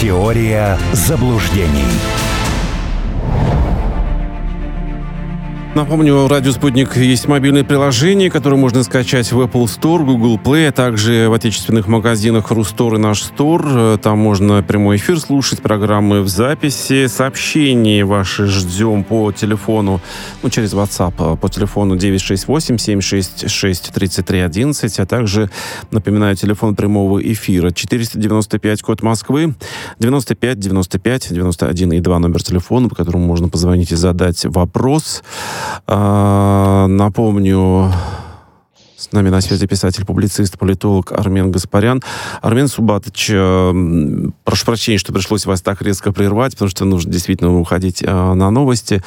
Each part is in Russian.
Теория заблуждений. Напомню, Радио «Спутник» есть мобильное приложение, которое можно скачать в Apple Store, Google Play, а также в отечественных магазинах «Рустор» и «Наш Стор». Там можно прямой эфир слушать, программы в записи. Сообщения ваши ждем по телефону, ну, через WhatsApp, по телефону 968-766-3311, а также, напоминаю, телефон прямого эфира 495, код Москвы, 95 95 91 и 2 номер телефона, по которому можно позвонить и задать вопрос. А, напомню, нами на связи писатель, публицист, политолог Армен Гаспарян. Армен Субатович, э, прошу прощения, что пришлось вас так резко прервать, потому что нужно действительно уходить э, на новости.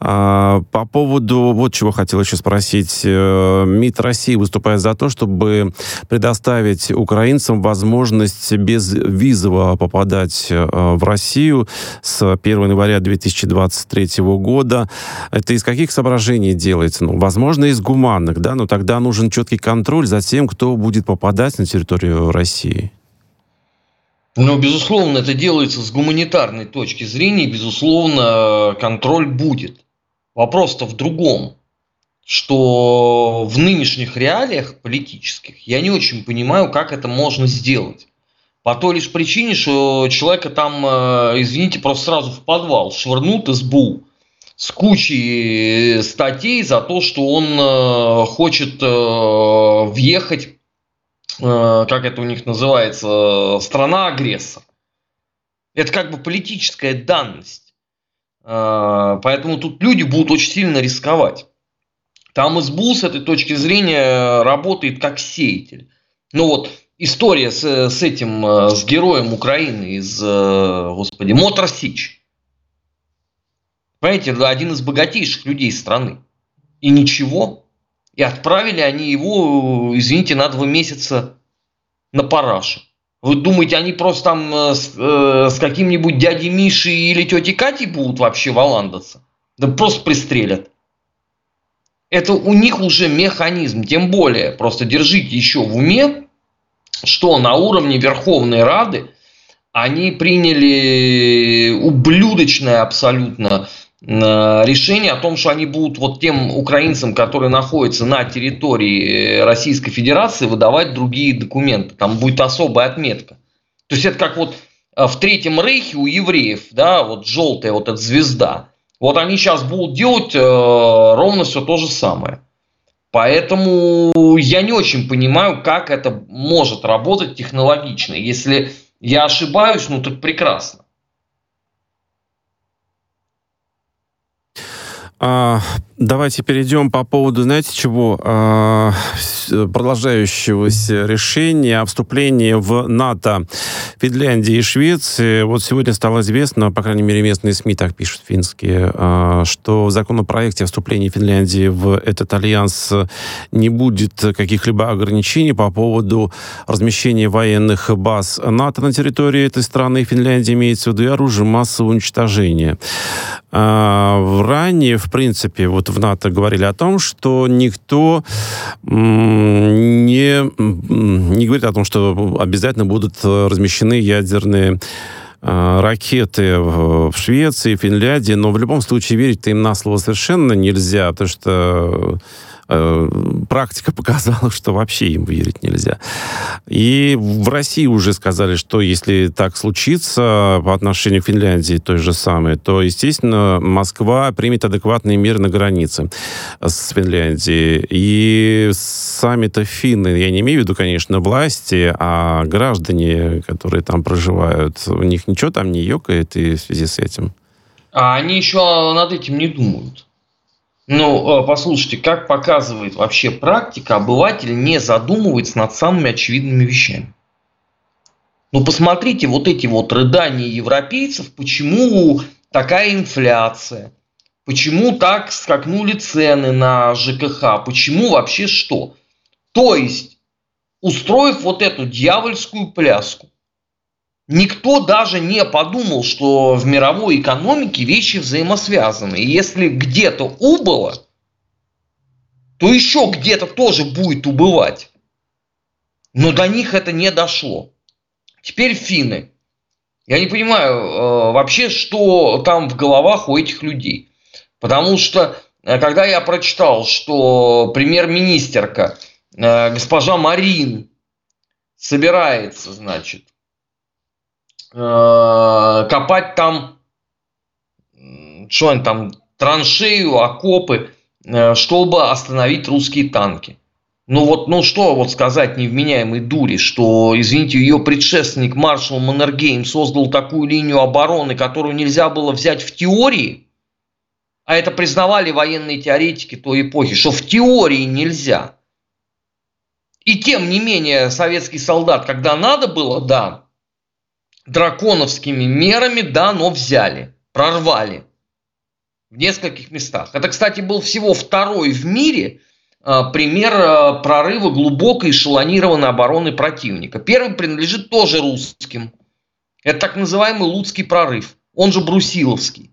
Э, по поводу, вот чего хотел еще спросить. Э, МИД России выступает за то, чтобы предоставить украинцам возможность без визово попадать э, в Россию с 1 января 2023 года. Это из каких соображений делается? Ну, возможно, из гуманных, да, но тогда нужен четкий контроль за тем, кто будет попадать на территорию России? Ну, безусловно, это делается с гуманитарной точки зрения, безусловно, контроль будет. Вопрос-то в другом, что в нынешних реалиях политических я не очень понимаю, как это можно сделать. По той лишь причине, что человека там, э, извините, просто сразу в подвал швырнут СБУ с кучей статей за то, что он э, хочет э, въехать, э, как это у них называется, страна-агрессор. Это как бы политическая данность. Поэтому тут люди будут очень сильно рисковать. Там СБУ с этой точки зрения работает как сеятель. Ну вот история с, с этим, с героем Украины из, господи, Мотор Сич. Понимаете, один из богатейших людей страны. И ничего. И отправили они его, извините, на два месяца на параше. Вы думаете, они просто там э, с, э, с каким-нибудь дядей Мишей или тетей Катей будут вообще валандаться? Да просто пристрелят. Это у них уже механизм. Тем более, просто держите еще в уме, что на уровне Верховной Рады они приняли ублюдочное абсолютно решение о том, что они будут вот тем украинцам, которые находятся на территории э, Российской Федерации, выдавать другие документы. Там будет особая отметка. То есть это как вот э, в Третьем Рейхе у евреев, да, вот желтая вот эта звезда. Вот они сейчас будут делать э, ровно все то же самое. Поэтому я не очень понимаю, как это может работать технологично. Если я ошибаюсь, ну так прекрасно. А, давайте перейдем по поводу, знаете чего, а, продолжающегося решения о вступлении в НАТО Финляндии и Швеции. Вот сегодня стало известно, по крайней мере, местные СМИ так пишут, финские, а, что в законопроекте о вступлении Финляндии в этот альянс не будет каких-либо ограничений по поводу размещения военных баз НАТО на территории этой страны. Финляндия имеется в виду и оружие массового уничтожения. А, ранее, в принципе, вот в НАТО говорили о том, что никто не, не говорит о том, что обязательно будут размещены ядерные а, ракеты в Швеции, Финляндии, но в любом случае верить им на слово совершенно нельзя, потому что Э, практика показала, что вообще им верить нельзя. И в России уже сказали, что если так случится по отношению к Финляндии той же самой, то, естественно, Москва примет адекватные меры на границе с Финляндией. И сами-то финны, я не имею в виду, конечно, власти, а граждане, которые там проживают, у них ничего там не ёкает и в связи с этим? А они еще над этим не думают. Ну, э, послушайте, как показывает вообще практика, обыватель не задумывается над самыми очевидными вещами. Ну, посмотрите вот эти вот рыдания европейцев, почему такая инфляция, почему так скакнули цены на ЖКХ, почему вообще что. То есть, устроив вот эту дьявольскую пляску, Никто даже не подумал, что в мировой экономике вещи взаимосвязаны. И если где-то убыло, то еще где-то тоже будет убывать. Но до них это не дошло. Теперь финны. Я не понимаю э, вообще, что там в головах у этих людей. Потому что, э, когда я прочитал, что премьер-министерка э, госпожа Марин собирается, значит, копать там, что они там, траншею, окопы, э, чтобы остановить русские танки. Ну вот, ну что вот сказать невменяемой дури, что, извините, ее предшественник маршал Маннергейм создал такую линию обороны, которую нельзя было взять в теории, а это признавали военные теоретики той эпохи, что в теории нельзя. И тем не менее советский солдат, когда надо было, да, драконовскими мерами, да, но взяли, прорвали в нескольких местах. Это, кстати, был всего второй в мире а, пример а, прорыва глубокой эшелонированной обороны противника. Первый принадлежит тоже русским. Это так называемый Луцкий прорыв, он же Брусиловский.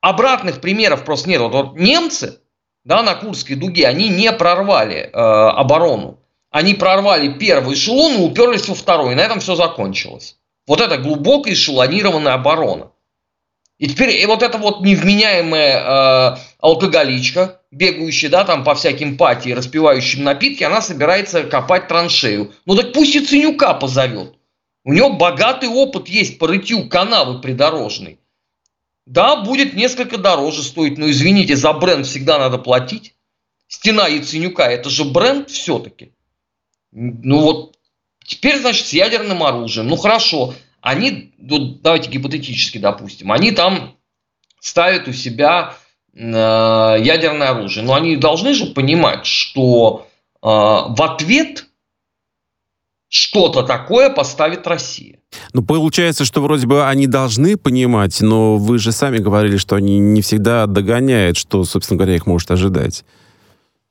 Обратных примеров просто нет. Вот, вот немцы да, на Курской дуге, они не прорвали э, оборону. Они прорвали первый эшелон и уперлись во второй. И на этом все закончилось. Вот это глубокая эшелонированная оборона. И теперь и вот эта вот невменяемая э, алкоголичка, бегающая, да, там по всяким пати, распивающим напитки, она собирается копать траншею. Ну так пусть и Ценюка позовет. У него богатый опыт есть по рытью канавы придорожной. Да, будет несколько дороже стоить, но извините, за бренд всегда надо платить. Стена Яценюка, это же бренд все-таки. Ну вот, теперь, значит, с ядерным оружием. Ну хорошо, они, ну, давайте гипотетически допустим, они там ставят у себя э, ядерное оружие. Но они должны же понимать, что э, в ответ что-то такое поставит Россия. Ну, получается, что вроде бы они должны понимать, но вы же сами говорили, что они не всегда догоняют, что, собственно говоря, их может ожидать.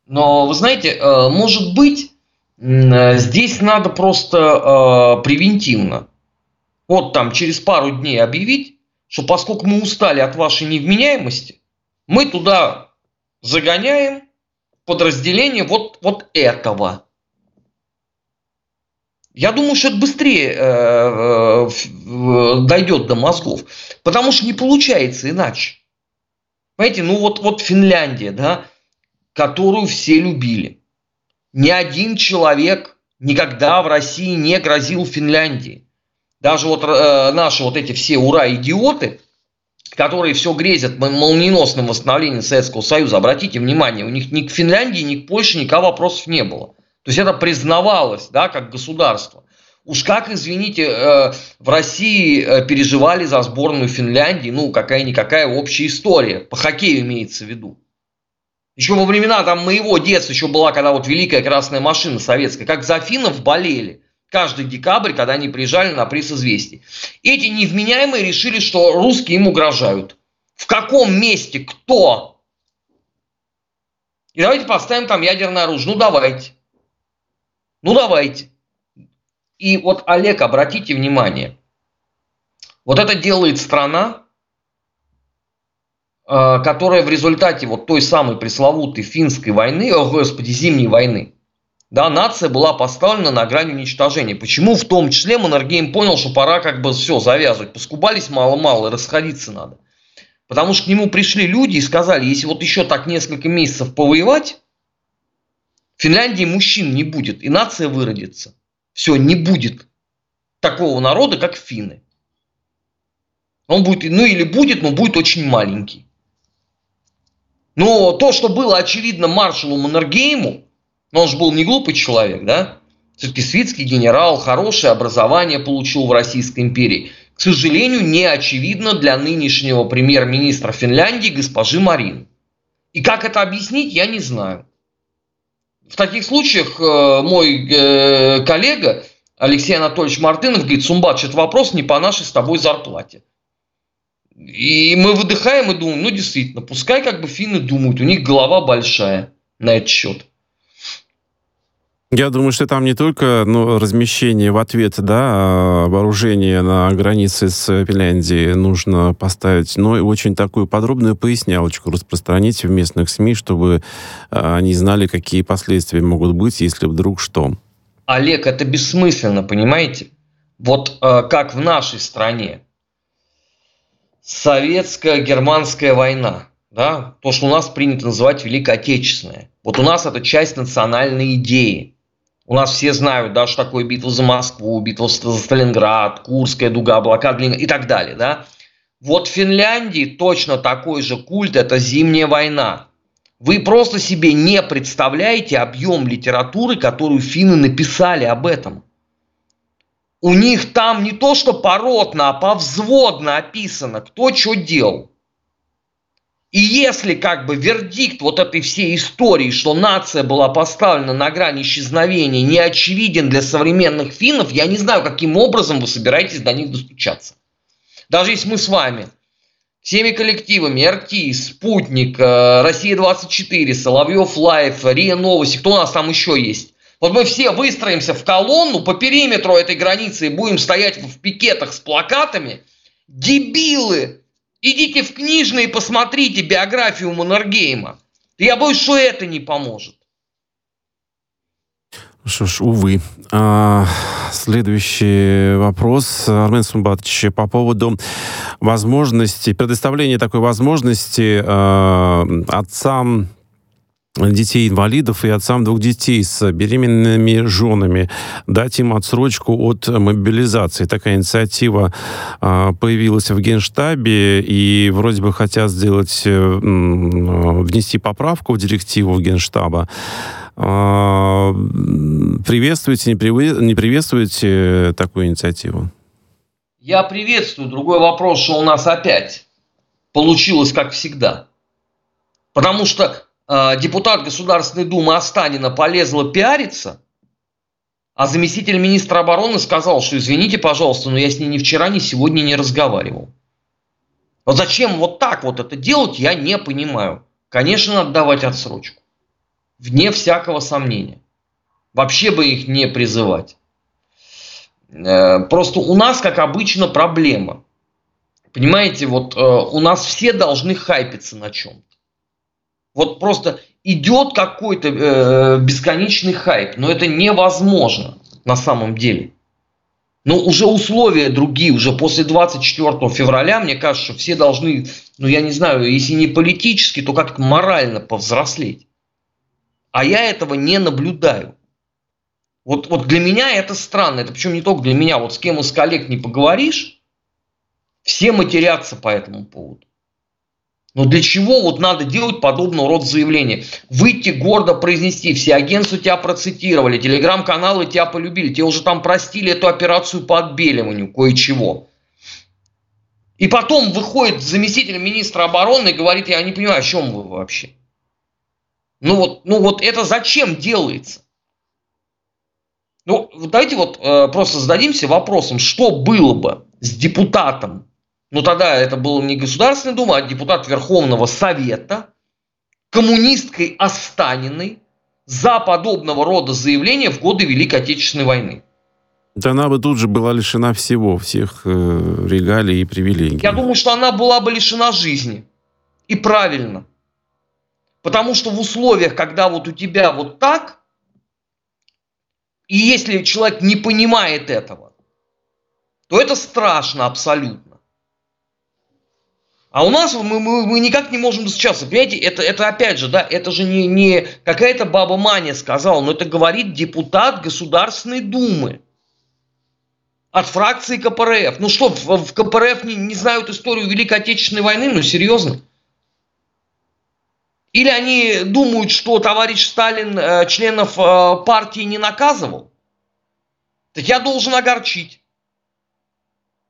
Но, вы знаете, э, может быть, здесь надо просто э, превентивно вот там через пару дней объявить, что поскольку мы устали от вашей невменяемости, мы туда загоняем подразделение вот, вот этого. Я думаю, что это быстрее э, э, дойдет до мозгов, потому что не получается иначе. Понимаете, ну вот, вот Финляндия, да, которую все любили. Ни один человек никогда в России не грозил Финляндии. Даже вот э, наши вот эти все ура-идиоты, которые все грезят молниеносным восстановлением Советского Союза, обратите внимание, у них ни к Финляндии, ни к Польше никакого вопросов не было. То есть это признавалось, да, как государство. Уж как, извините, э, в России э, переживали за сборную Финляндии, ну, какая-никакая общая история, по хоккею имеется в виду. Еще во времена там моего детства еще была, когда вот великая красная машина советская, как за финнов болели каждый декабрь, когда они приезжали на приз известий. Эти невменяемые решили, что русские им угрожают. В каком месте? Кто? И давайте поставим там ядерное оружие. Ну давайте. Ну давайте. И вот, Олег, обратите внимание, вот это делает страна, которая в результате вот той самой пресловутой финской войны, о господи, зимней войны, да, нация была поставлена на грань уничтожения. Почему в том числе Маннергейм понял, что пора как бы все завязывать. Поскубались мало-мало, расходиться надо. Потому что к нему пришли люди и сказали, если вот еще так несколько месяцев повоевать, в Финляндии мужчин не будет, и нация выродится. Все, не будет такого народа, как финны. Он будет, ну или будет, но будет очень маленький. Но то, что было очевидно маршалу Маннергейму, но он же был не глупый человек, да? Все-таки свитский генерал, хорошее образование получил в Российской империи. К сожалению, не очевидно для нынешнего премьер-министра Финляндии госпожи Марин. И как это объяснить, я не знаю. В таких случаях э, мой э, коллега Алексей Анатольевич Мартынов говорит, Сумбат, что вопрос не по нашей с тобой зарплате. И мы выдыхаем и думаем, ну действительно, пускай как бы финны думают, у них голова большая на этот счет. Я думаю, что там не только ну, размещение в ответ да, а вооружения на границе с Финляндией нужно поставить, но и очень такую подробную пояснялочку распространить в местных СМИ, чтобы а, они знали, какие последствия могут быть, если вдруг что. Олег, это бессмысленно, понимаете? вот э, как в нашей стране, советско-германская война, да, то, что у нас принято называть Великой. Вот у нас это часть национальной идеи. У нас все знают, да, что такое битва за Москву, битва за Сталинград, Курская дуга, блокада и так далее, да. Вот в Финляндии точно такой же культ – это зимняя война. Вы просто себе не представляете объем литературы, которую финны написали об этом. У них там не то, что поротно, а повзводно описано, кто что делал. И если как бы вердикт вот этой всей истории, что нация была поставлена на грани исчезновения, не очевиден для современных финнов, я не знаю, каким образом вы собираетесь до них достучаться. Даже если мы с вами всеми коллективами, РТ, Спутник, э, Россия-24, Соловьев Live, РИА Новости, кто у нас там еще есть? Вот мы все выстроимся в колонну по периметру этой границы и будем стоять в пикетах с плакатами. Дебилы! Идите в книжные и посмотрите биографию Маннергейма. Я боюсь, что это не поможет. Что ж, увы. А, следующий вопрос, Армен Сумбатович, по поводу возможности, предоставления такой возможности а, отцам детей-инвалидов и отцам двух детей с беременными женами, дать им отсрочку от мобилизации. Такая инициатива э, появилась в Генштабе, и вроде бы хотят сделать, э, внести поправку в директиву Генштаба. Э, приветствуете, не, при, не приветствуете такую инициативу? Я приветствую. Другой вопрос, что у нас опять получилось как всегда. Потому что Э, депутат Государственной Думы Останина полезла пиариться, а заместитель министра обороны сказал, что извините, пожалуйста, но я с ней ни вчера, ни сегодня не разговаривал. Вот зачем вот так вот это делать, я не понимаю. Конечно, надо давать отсрочку. Вне всякого сомнения. Вообще бы их не призывать. Э, просто у нас, как обычно, проблема. Понимаете, вот э, у нас все должны хайпиться на чем-то. Вот просто идет какой-то э, бесконечный хайп, но это невозможно на самом деле. Но уже условия другие, уже после 24 февраля, мне кажется, все должны, ну я не знаю, если не политически, то как-то морально повзрослеть. А я этого не наблюдаю. Вот, вот для меня это странно, это причем не только для меня, вот с кем из коллег не поговоришь, все матерятся по этому поводу. Но для чего вот надо делать подобного рода заявления? Выйти гордо произнести, все агентства тебя процитировали, телеграм-каналы тебя полюбили, тебе уже там простили эту операцию по отбеливанию кое-чего. И потом выходит заместитель министра обороны и говорит, я не понимаю, о чем вы вообще. Ну вот, ну вот это зачем делается? Ну, давайте вот э, просто зададимся вопросом, что было бы с депутатом ну, тогда это был не Государственная Дума, а депутат Верховного Совета, коммунисткой Останиной, за подобного рода заявления в годы Великой Отечественной войны. Да она бы тут же была лишена всего, всех э, регалий и привилегий. Я думаю, что она была бы лишена жизни. И правильно. Потому что в условиях, когда вот у тебя вот так, и если человек не понимает этого, то это страшно абсолютно. А у нас мы, мы, мы никак не можем достучаться. Понимаете, это, это опять же, да, это же не, не какая-то баба Маня сказала, но это говорит депутат Государственной Думы от фракции КПРФ. Ну что, в, в КПРФ не, не знают историю Великой Отечественной войны? Ну серьезно? Или они думают, что товарищ Сталин э, членов э, партии не наказывал? Так я должен огорчить.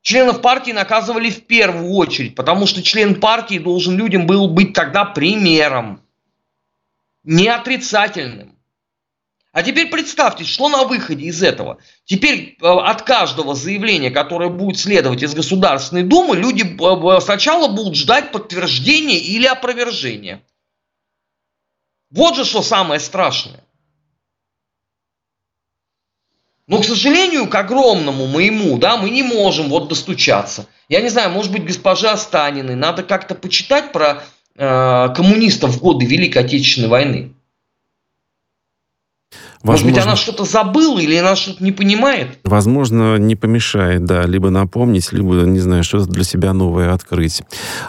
Членов партии наказывали в первую очередь, потому что член партии должен людям был быть тогда примером, не отрицательным. А теперь представьте, что на выходе из этого. Теперь э, от каждого заявления, которое будет следовать из Государственной Думы, люди э, сначала будут ждать подтверждения или опровержения. Вот же что самое страшное. Но, к сожалению, к огромному моему, да, мы не можем вот достучаться. Я не знаю, может быть, госпожа Останиной надо как-то почитать про э, коммунистов в годы Великой Отечественной войны. Возможно, Может быть, она что-то забыла или она что-то не понимает? Возможно, не помешает, да, либо напомнить, либо, не знаю, что-то для себя новое открыть.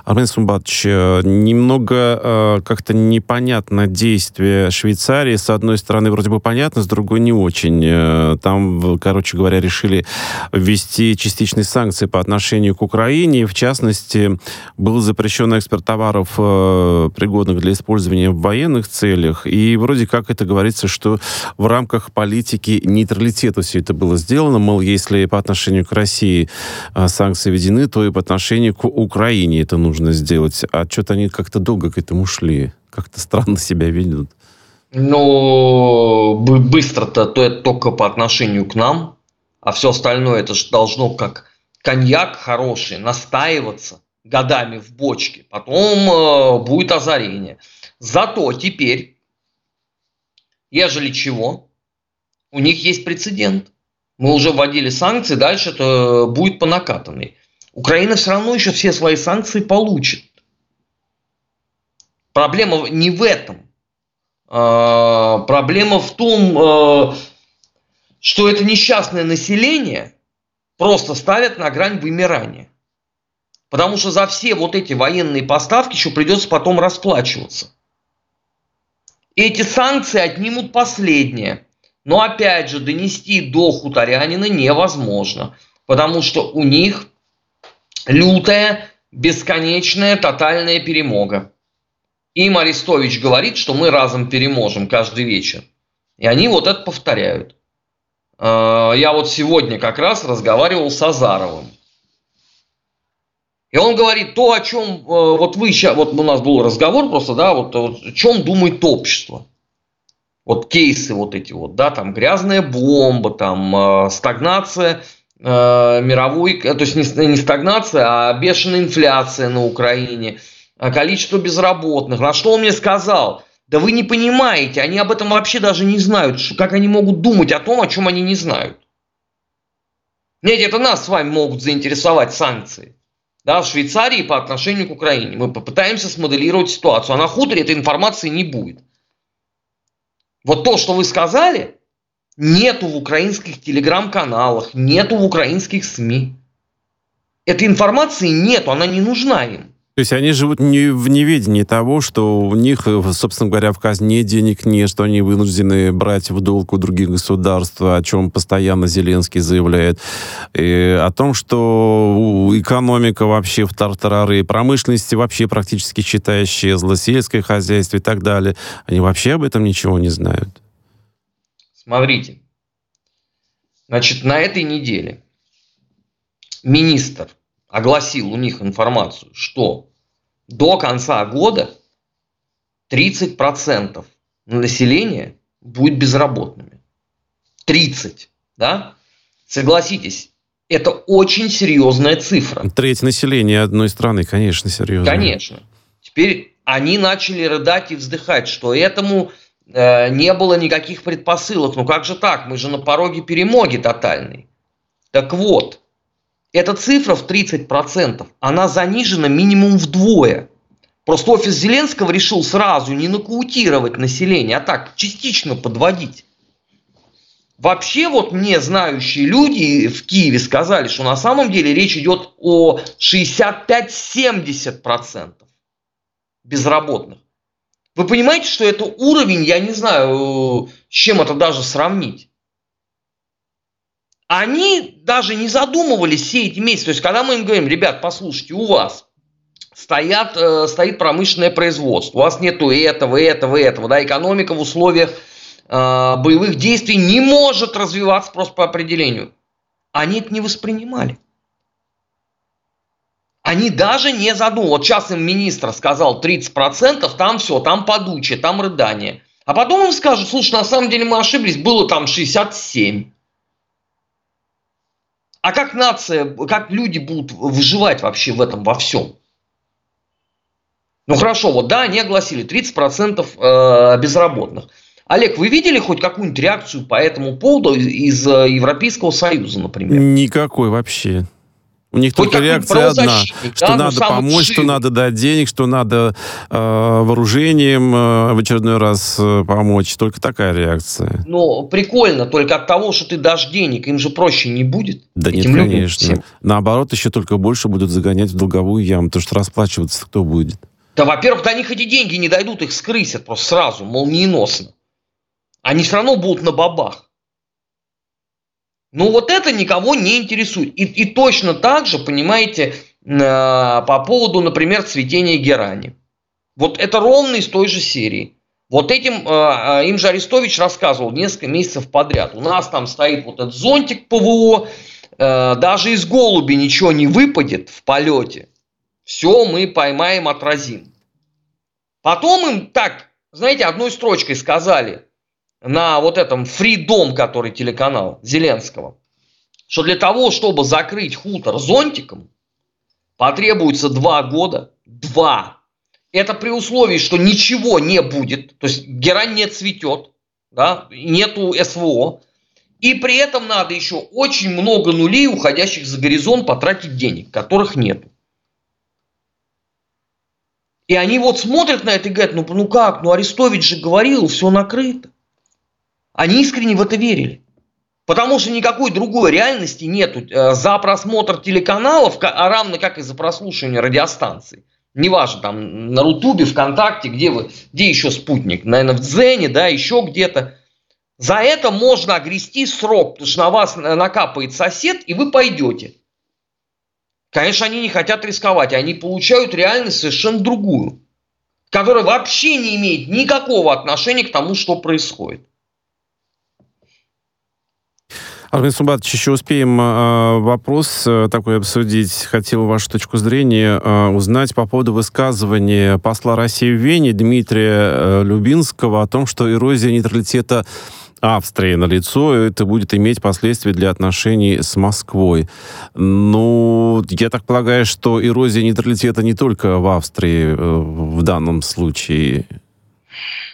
Армен Сумбатович, э, немного э, как-то непонятно действие Швейцарии. С одной стороны, вроде бы понятно, с другой не очень. Э, там, короче говоря, решили ввести частичные санкции по отношению к Украине. В частности, был запрещен экспорт товаров, э, пригодных для использования в военных целях. И вроде как это говорится, что в в рамках политики нейтралитета все это было сделано. Мол, если по отношению к России а, санкции введены, то и по отношению к Украине это нужно сделать. А что-то они как-то долго к этому шли. Как-то странно себя ведут. Ну, быстро-то то это только по отношению к нам, а все остальное это же должно как коньяк хороший настаиваться годами в бочке. Потом э, будет озарение. Зато теперь ежели чего, у них есть прецедент. Мы уже вводили санкции, дальше это будет по накатанной. Украина все равно еще все свои санкции получит. Проблема не в этом. А, проблема в том, а, что это несчастное население просто ставят на грань вымирания. Потому что за все вот эти военные поставки еще придется потом расплачиваться. Эти санкции отнимут последнее. Но опять же, донести до хуторянина невозможно, потому что у них лютая, бесконечная, тотальная перемога. Им Арестович говорит, что мы разом переможем каждый вечер. И они вот это повторяют. А, я вот сегодня как раз разговаривал с Азаровым. И он говорит то, о чем э, вот вы сейчас, вот у нас был разговор просто, да, вот, вот о чем думает общество. Вот кейсы вот эти вот, да, там грязная бомба, там э, стагнация э, мировой, то есть не, не стагнация, а бешеная инфляция на Украине, э, количество безработных. На что он мне сказал? Да вы не понимаете, они об этом вообще даже не знают, как они могут думать о том, о чем они не знают. Нет, это нас с вами могут заинтересовать санкции да, в Швейцарии по отношению к Украине. Мы попытаемся смоделировать ситуацию. А на хуторе этой информации не будет. Вот то, что вы сказали, нету в украинских телеграм-каналах, нету в украинских СМИ. Этой информации нету, она не нужна им. То есть они живут не в неведении того, что у них, собственно говоря, в казне денег нет, что они вынуждены брать в долг у других государств, о чем постоянно Зеленский заявляет. И о том, что экономика вообще в тартарары, промышленности вообще практически считай исчезла, сельское хозяйство и так далее. Они вообще об этом ничего не знают. Смотрите. Значит, на этой неделе министр огласил у них информацию, что до конца года 30% населения будет безработными. 30, да? Согласитесь, это очень серьезная цифра. Треть населения одной страны, конечно, серьезно. Конечно. Теперь они начали рыдать и вздыхать, что этому э, не было никаких предпосылок. Ну как же так? Мы же на пороге перемоги тотальной. Так вот, эта цифра в 30%, она занижена минимум вдвое. Просто офис Зеленского решил сразу не нокаутировать население, а так частично подводить. Вообще вот мне знающие люди в Киеве сказали, что на самом деле речь идет о 65-70% безработных. Вы понимаете, что это уровень, я не знаю, с чем это даже сравнить они даже не задумывались все эти месяцы. То есть, когда мы им говорим, ребят, послушайте, у вас стоят, э, стоит промышленное производство, у вас нету этого, этого, этого, да, экономика в условиях э, боевых действий не может развиваться просто по определению. Они это не воспринимали. Они даже не задумывались. Вот сейчас им министр сказал 30%, там все, там подучие, там рыдание. А потом им скажут, слушай, на самом деле мы ошиблись, было там 67. А как нация, как люди будут выживать вообще в этом во всем? Ну хорошо, вот да, они огласили 30% э, безработных. Олег, вы видели хоть какую-нибудь реакцию по этому поводу из э, Европейского Союза, например? Никакой вообще. У них Хоть только реакция одна, что да, надо помочь, что надо дать денег, что надо э, вооружением э, в очередной раз э, помочь. Только такая реакция. Ну, прикольно, только от того, что ты дашь денег, им же проще не будет. Да нет, конечно. Наоборот, еще только больше будут загонять в долговую яму, потому что расплачиваться кто будет? Да, во-первых, до них эти деньги не дойдут, их скрысят просто сразу, молниеносно. Они все равно будут на бабах. Ну вот это никого не интересует. И, и точно так же, понимаете, э, по поводу, например, цветения герани. Вот это ровно из той же серии. Вот этим, э, э им же Арестович рассказывал несколько месяцев подряд. У нас там стоит вот этот зонтик ПВО, даже из голуби ничего не выпадет в полете. Все мы поймаем, отразим. Потом им так, знаете, одной строчкой сказали на вот этом фридом, который телеканал Зеленского, что для того, чтобы закрыть хутор зонтиком, потребуется два года. Два. Это при условии, что ничего не будет, то есть герань не цветет, да, нету СВО, и при этом надо еще очень много нулей, уходящих за горизонт, потратить денег, которых нету. И они вот смотрят на это и говорят, ну, ну как, ну Арестович же говорил, все накрыто. Они искренне в это верили. Потому что никакой другой реальности нету. Э, за просмотр телеканалов, а равно как и за прослушивание радиостанций. Неважно, там на Рутубе, ВКонтакте, где вы, где еще спутник, наверное, в Дзене, да, еще где-то. За это можно огрести срок, потому что на вас накапает сосед, и вы пойдете. Конечно, они не хотят рисковать, они получают реальность совершенно другую, которая вообще не имеет никакого отношения к тому, что происходит. Армен Сумбатович, еще успеем э, вопрос э, такой обсудить. Хотел вашу точку зрения э, узнать по поводу высказывания посла России в Вене Дмитрия э, Любинского о том, что эрозия нейтралитета Австрии на лицо, это будет иметь последствия для отношений с Москвой. Ну, я так полагаю, что эрозия нейтралитета не только в Австрии э, в данном случае.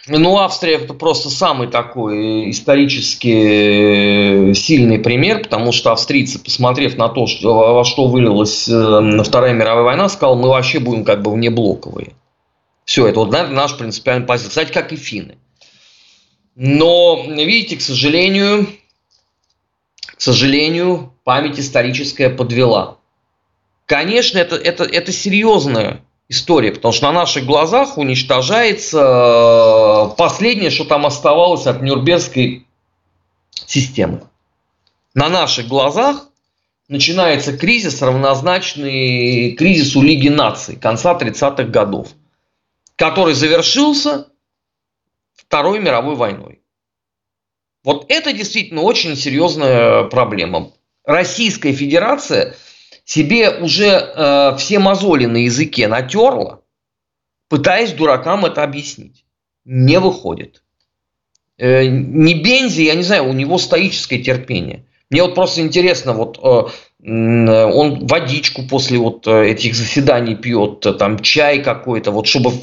Ну, Австрия это просто самый такой исторически э, сильный пример, потому что австрийцы, посмотрев на то, что, во что вылилась э, Вторая мировая война, сказал, мы вообще будем как бы внеблоковые. Все, это вот наверное, наш принципиальный позиция. Кстати, как и финны. Но, видите, к сожалению, к сожалению, память историческая подвела. Конечно, это, это, это серьезная история, потому что на наших глазах уничтожается последнее, что там оставалось от Нюрнбергской системы. На наших глазах начинается кризис, равнозначный кризису Лиги наций конца 30-х годов, который завершился Второй мировой войной. Вот это действительно очень серьезная проблема. Российская Федерация себе уже э, все мозоли на языке натерла, пытаясь дуракам это объяснить. Не выходит. Э, не Бензи, я не знаю, у него стоическое терпение. Мне вот просто интересно, вот э, он водичку после вот э, этих заседаний пьет, э, там чай какой-то, вот чтобы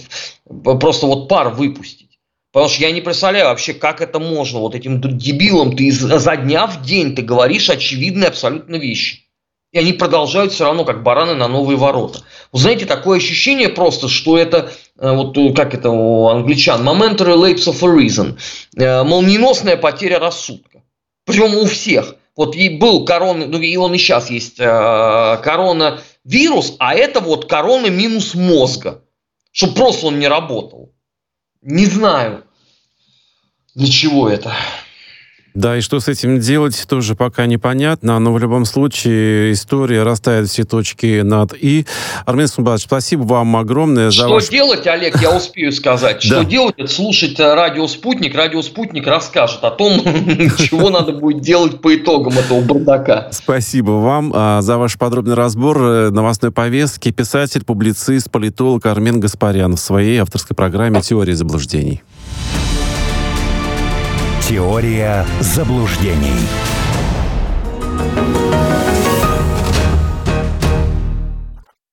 просто вот пар выпустить. Потому что я не представляю вообще, как это можно. Вот этим дебилам ты изо дня в день ты говоришь очевидные абсолютно вещи. И они продолжают все равно, как бараны на новые ворота. Вы знаете, такое ощущение просто, что это, э, вот э, как это у англичан, momentary lapse of a reason, э, молниеносная потеря рассудка. Причем у всех. Вот и был корона, ну и он и сейчас есть коронавирус, а это вот корона минус мозга. Чтобы просто он не работал. Не знаю, для чего это. Да, и что с этим делать, тоже пока непонятно, но в любом случае история расставит все точки над «и». Армен Сумбатович, спасибо вам огромное за Что ваш... делать, Олег, я успею сказать. Что делать, это слушать э, радио «Спутник». Радио «Спутник» расскажет о том, чего надо будет делать по итогам этого бардака. Спасибо вам а, за ваш подробный разбор э, новостной повестки. Писатель, публицист, политолог Армен Гаспарян в своей авторской программе «Теория заблуждений». Теория заблуждений.